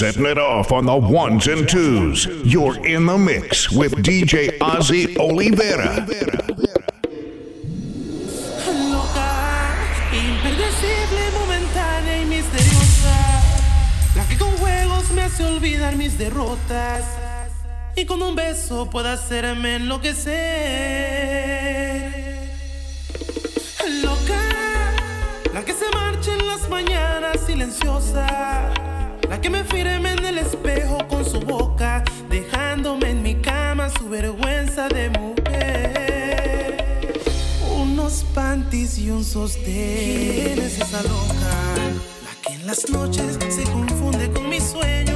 Setting it off on the ones and twos. You're in the mix with DJ Ozzy Olivera. Loca, impredecible, momentánea y misteriosa. La que con juegos me hace olvidar mis derrotas. Y con un beso puede hacerme enloquecer. Loca, la que se marcha en las mañanas silenciosa que me firme en el espejo con su boca, dejándome en mi cama su vergüenza de mujer. Unos panties y un sostén. ¿Quién es esa loca? La que en las noches se confunde con mis sueños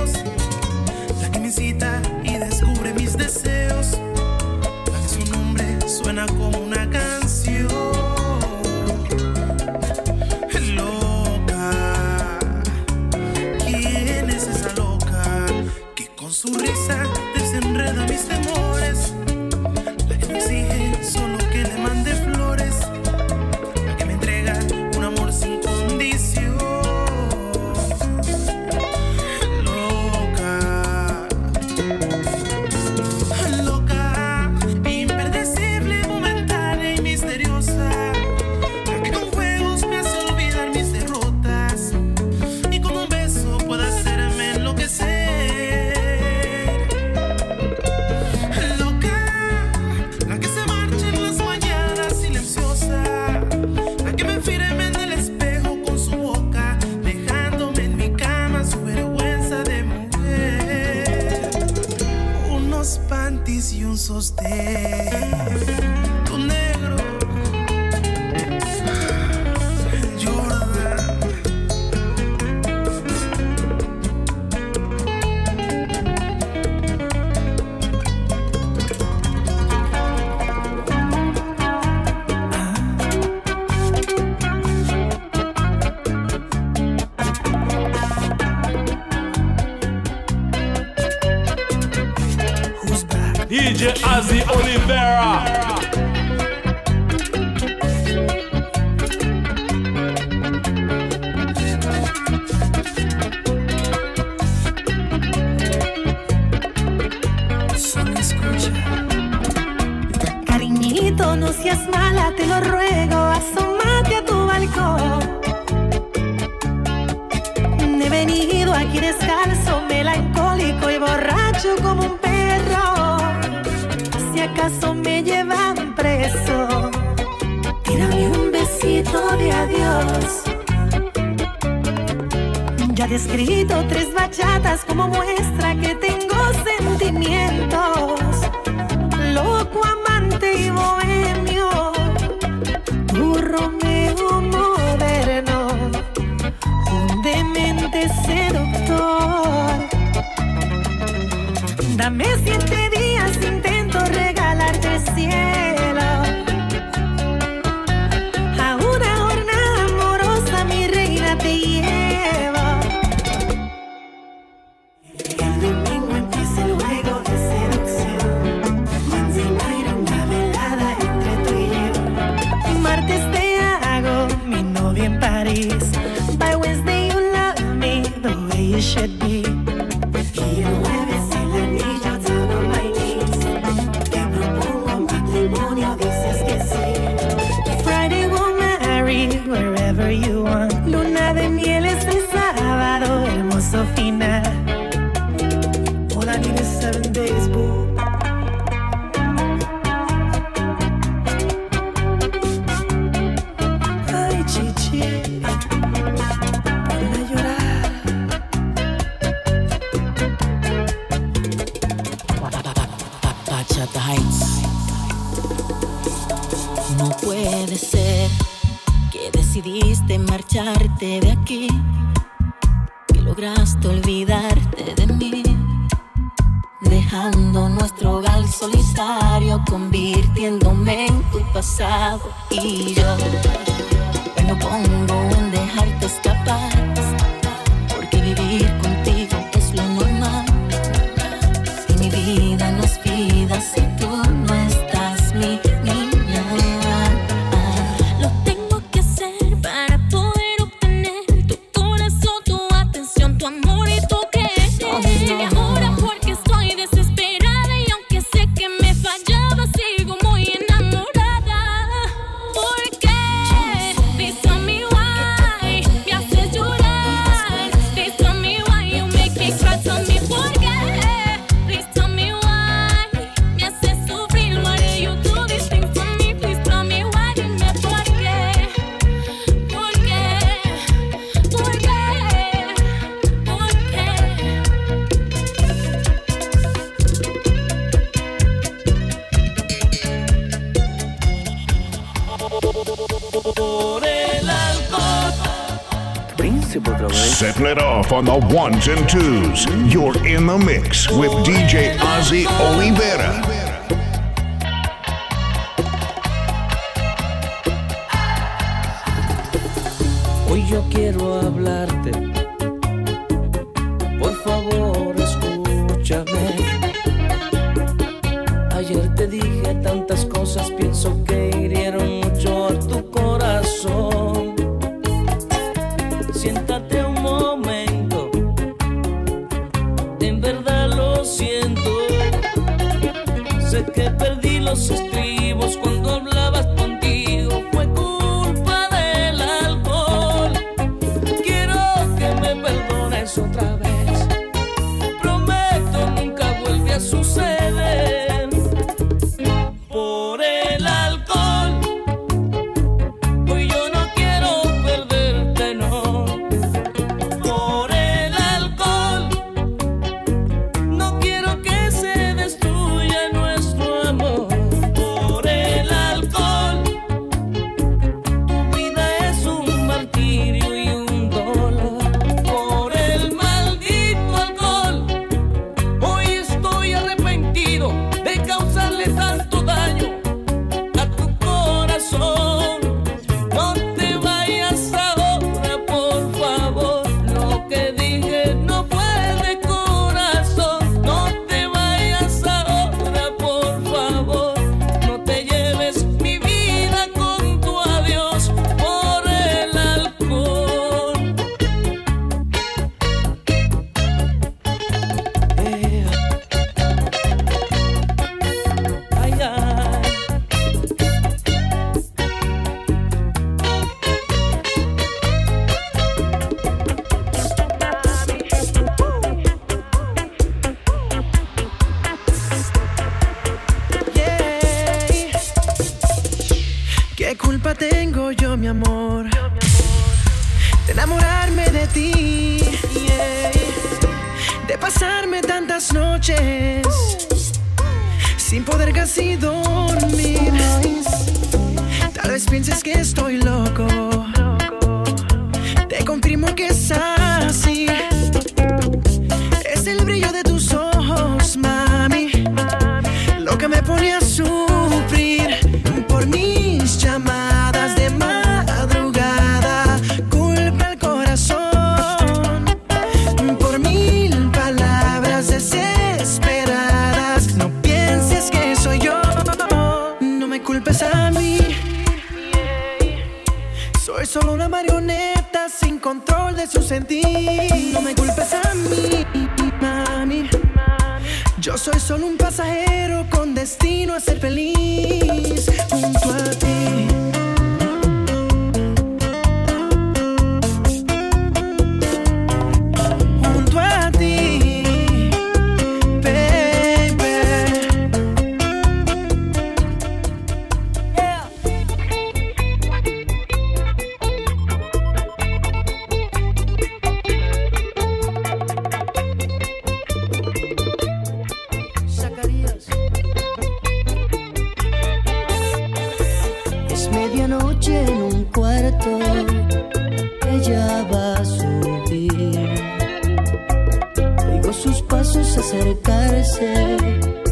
and twos. You're in the mix with DJ Ozzy Oli. sé que perdí los estribos cuando hablabas ¿Qué culpa tengo yo, mi amor? De enamorarme de ti. De pasarme tantas noches. Sin poder casi dormir. Tal vez pienses que estoy loco No me culpes a mí, mami. Yo soy solo un pasajero con destino a ser feliz. pasos acercarse.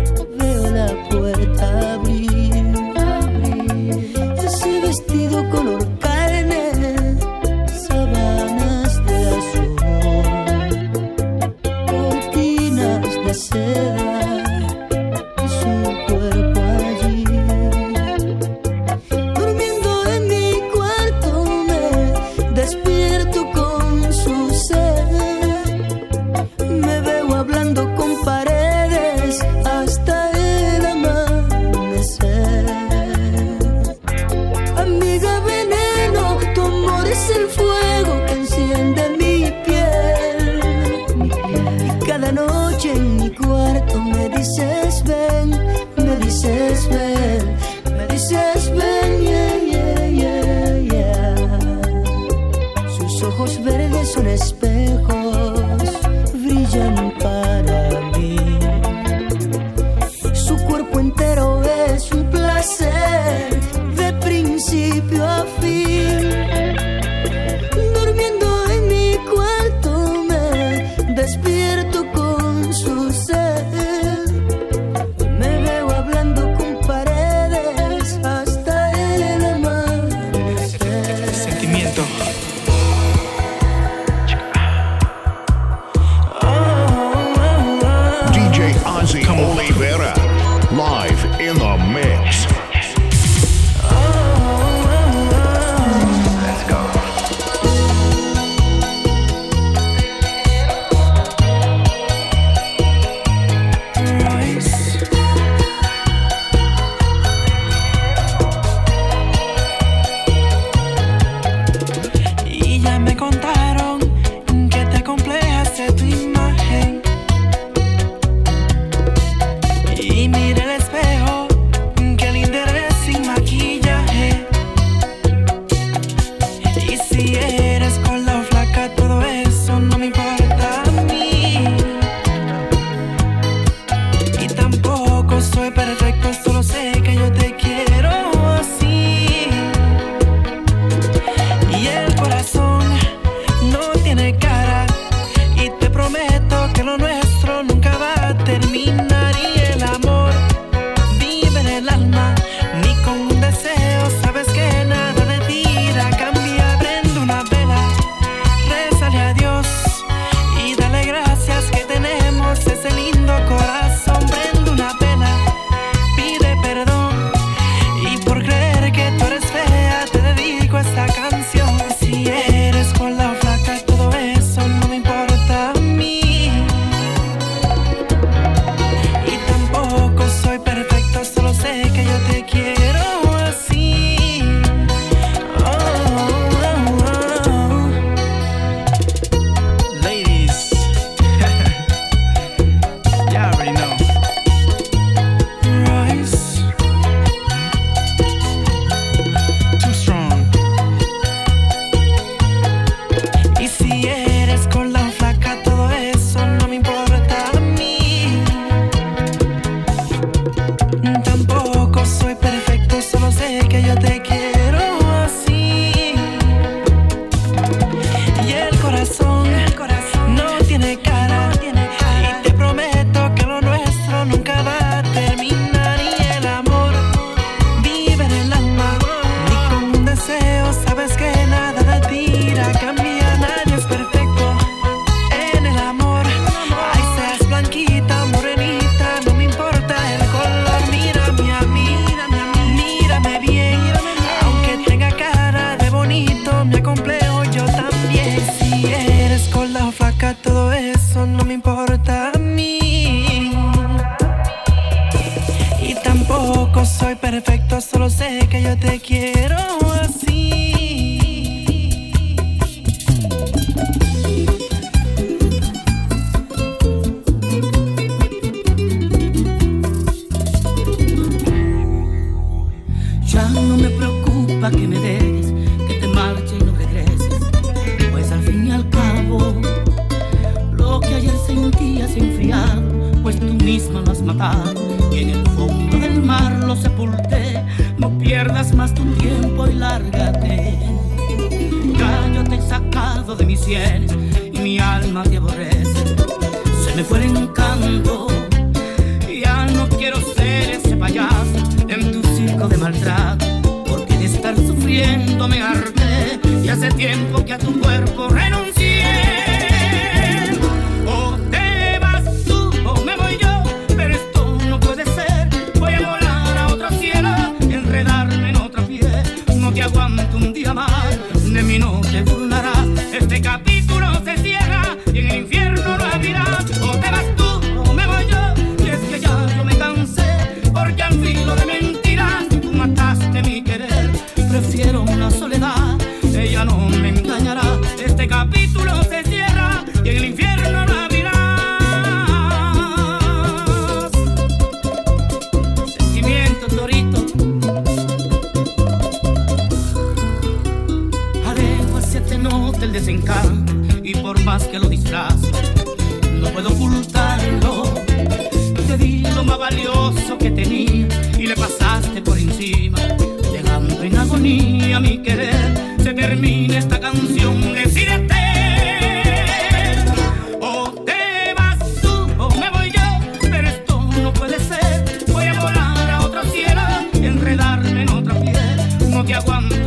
misma las y en el fondo del mar los sepulté. No pierdas más tu tiempo y lárgate. Ya yo te he sacado de mis sienes y mi alma te aborrece. Se me fue el encanto, ya no quiero ser ese payaso en tu circo de maltrato. Porque de estar sufriendo me harté y hace tiempo que a tu cuerpo renuncié. minute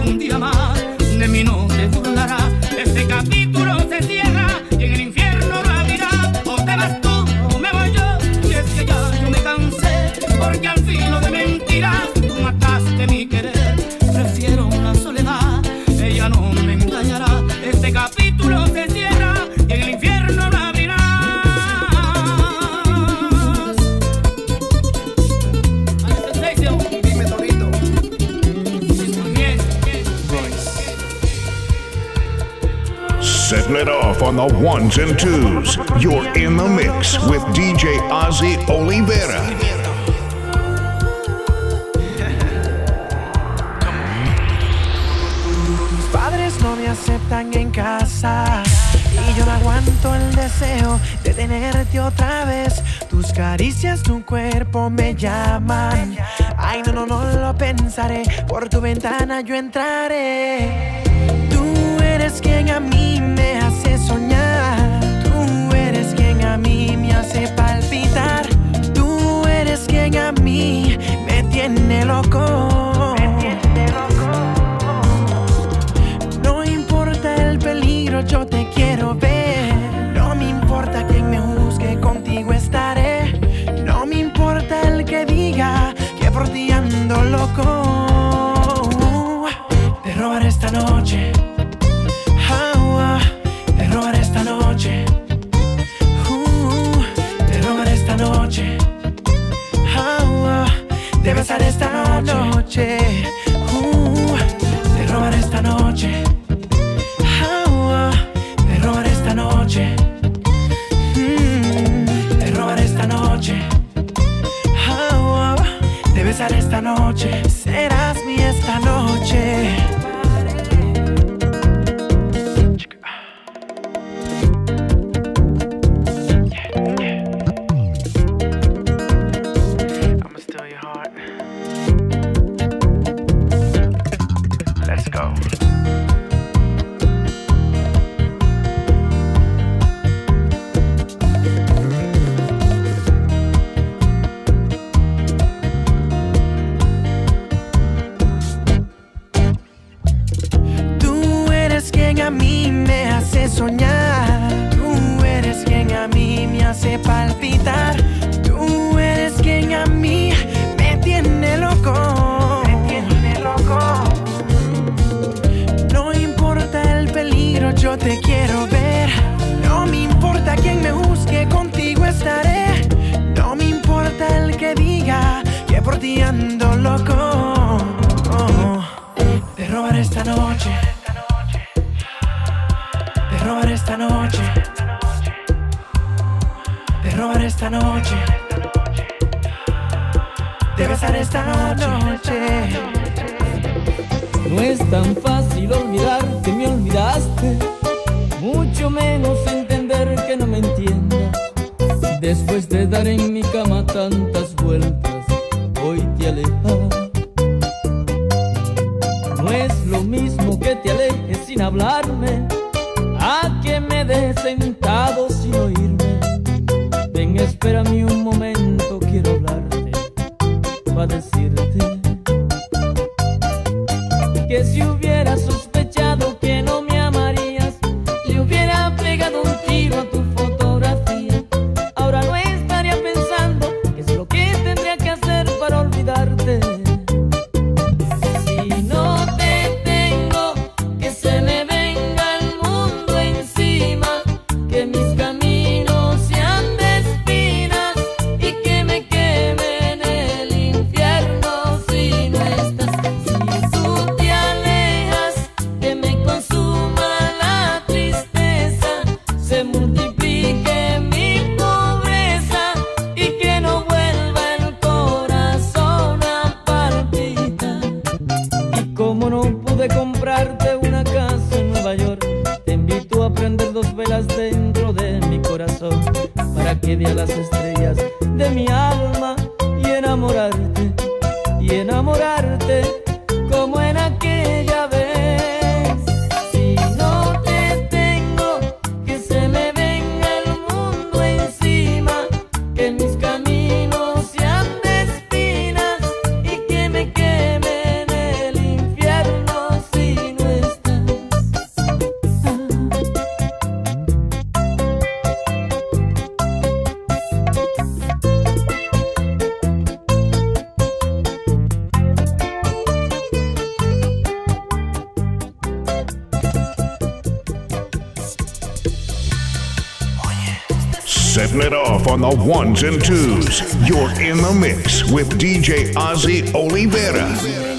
un día más de mí no te burlarás. Este camino on the ones and twos. You're in the mix with DJ Ozzy Oliveira. no me aceptan en casa y yo no aguanto el deseo de tenerte otra vez. Tus caricias, tu cuerpo me llaman. Ay, no, no, no lo pensaré. Por tu ventana yo entraré. Tú eres quien a mí Me loco. No importa el peligro, yo te quiero ver. No me importa quien me juzgue, contigo estaré. No me importa el que diga que por ti ando loco. pasar esta noche. No es tan fácil olvidar que me olvidaste, mucho menos entender que no me entiendas. Después de dar en mi cama tantas the ones and twos. You're in the mix with DJ Ozzy Oliveira.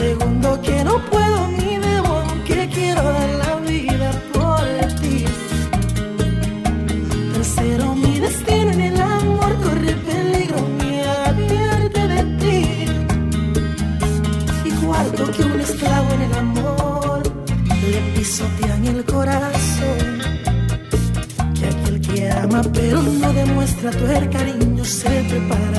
segundo que no puedo ni debo, aunque quiero dar la vida por ti. Tercero, mi destino en el amor corre peligro, me advierte de ti. Y cuarto, que un esclavo en el amor le pisotean el corazón. Que aquel que ama pero no demuestra tu cariño se prepara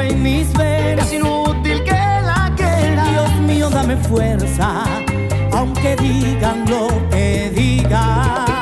en mis venas. Es inútil que la quiera. Dios mío, dame fuerza, aunque digan lo que digan.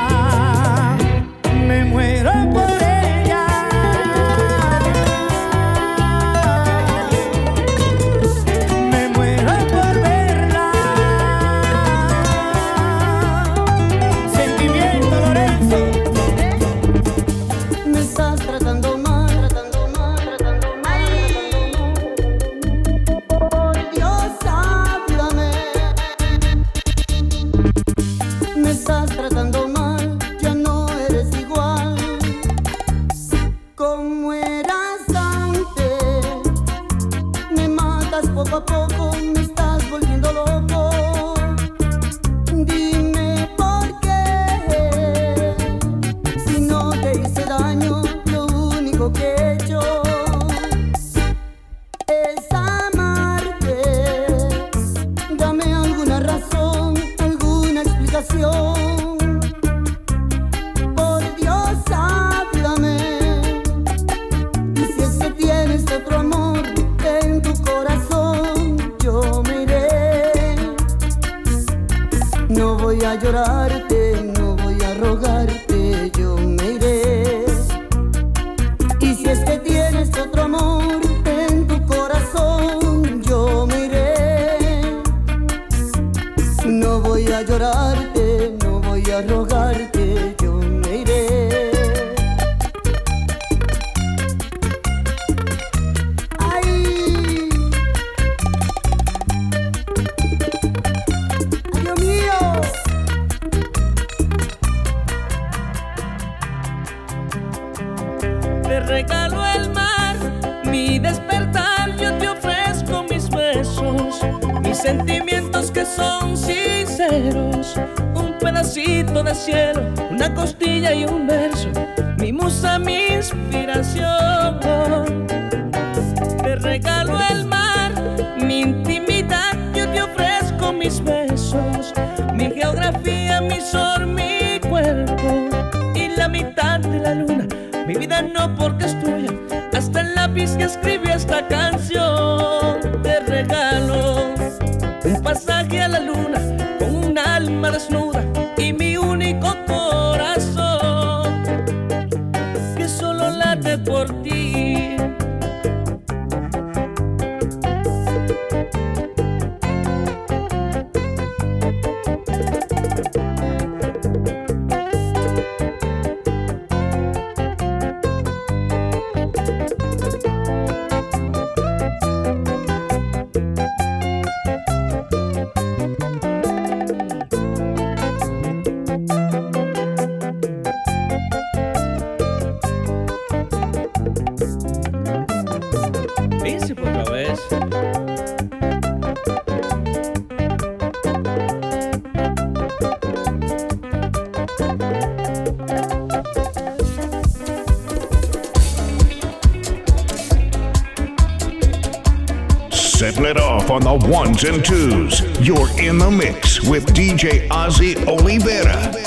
Voy a rogarte, yo me iré. ¡Ay! ¡Ay, Dios mío! Te regalo el mar, mi despertar, yo te ofrezco mis besos, mis sentimientos que son un pedacito de cielo, una costilla y un verso, mi musa, mi inspiración. Te regalo el mar, mi intimidad, yo te ofrezco mis besos, mi geografía, mi sol, mi cuerpo y la mitad de la luna. Mi vida no porque es tuya, hasta el lápiz que escribió esta canción. Un alma desnuda on the ones and twos. You're in the mix with DJ Ozzy Olivera.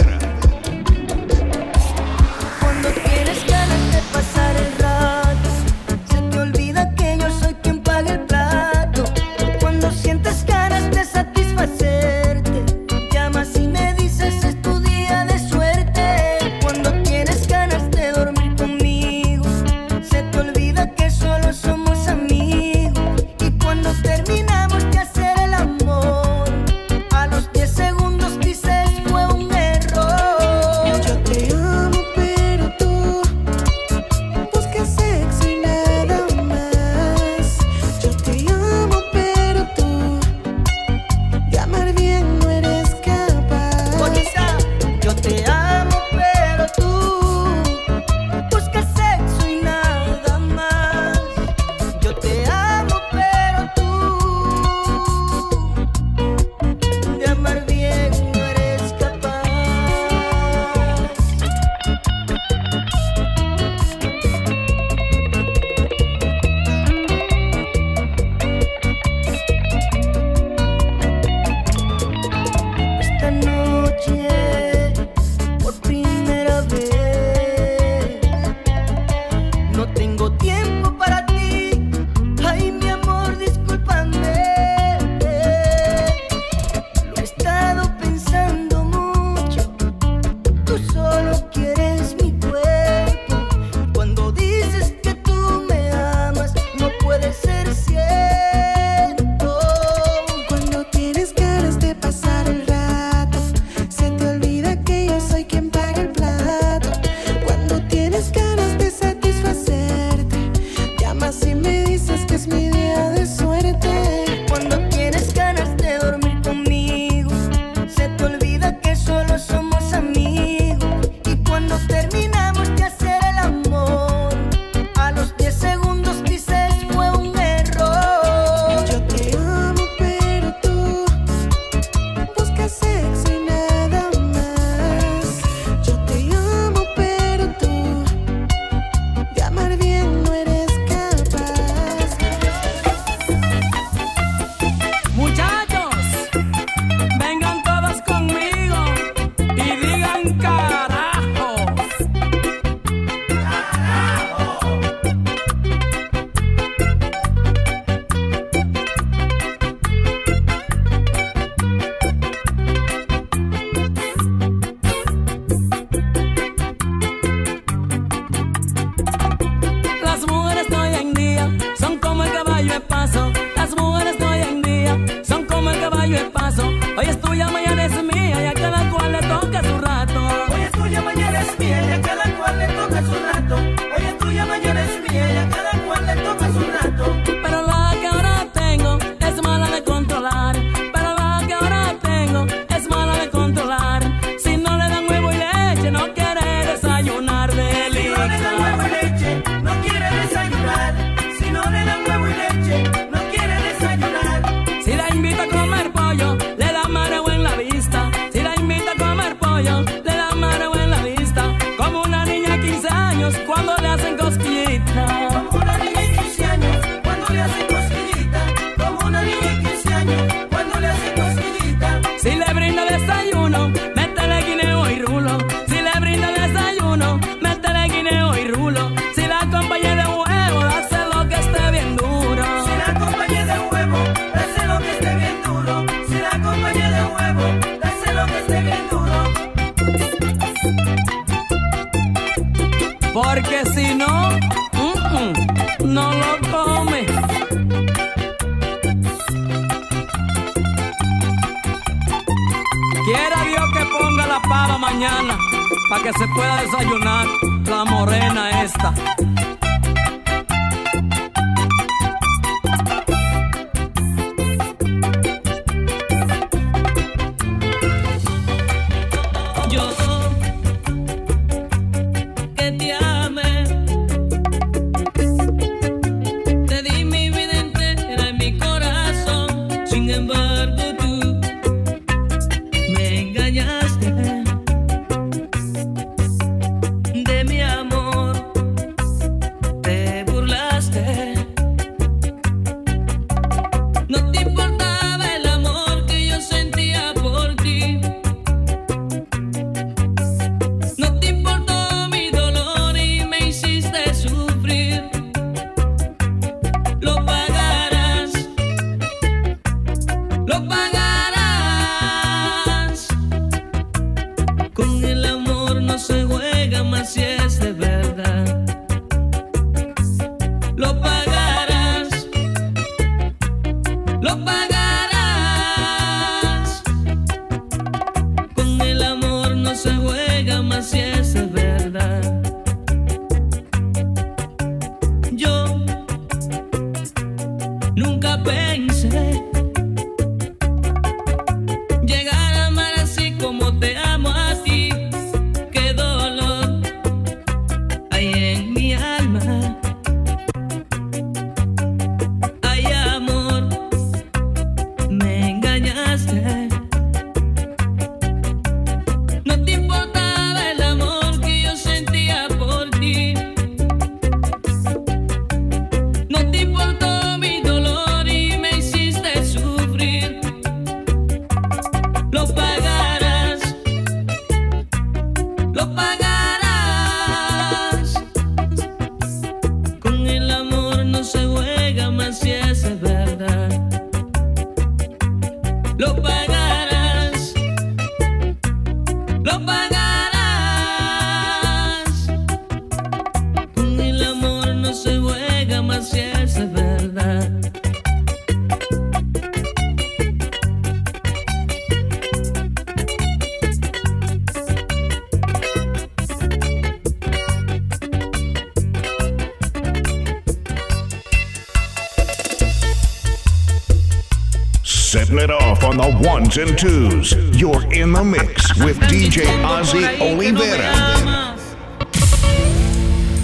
and twos. You're in the mix with DJ Ozzy Olivera.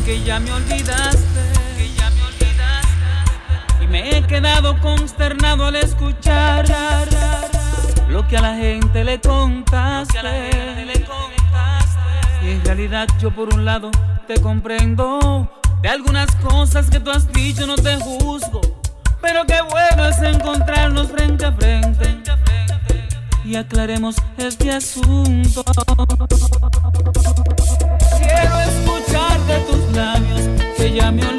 Que ya me olvidaste, que ya. Y me he quedado consternado al escuchar lo que a la gente le contaste. Y en realidad yo por un lado te comprendo. De algunas cosas que tú has dicho no te juzgo. Pero qué bueno es encontrarnos frente a frente y aclaremos este asunto. Quiero escuchar de tus labios que ya me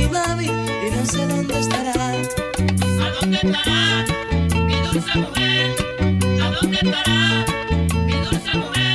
mi mami y no sé dónde estará. ¿A dónde estará mi dulce mujer? ¿A dónde estará mi dulce mujer?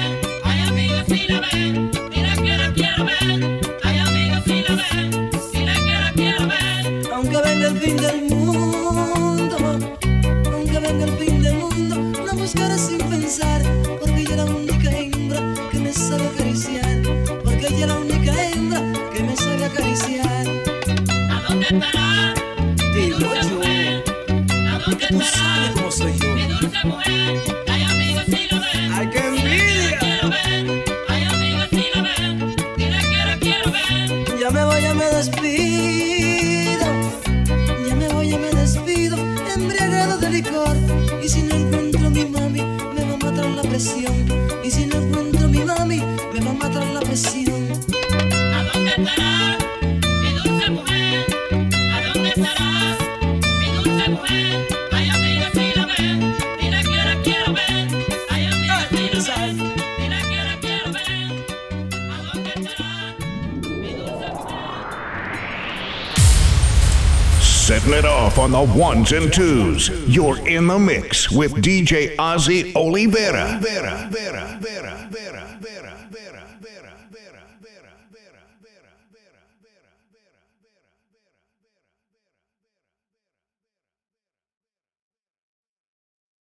up on the ones and twos. You're in the mix with DJ Ozzy Olivera.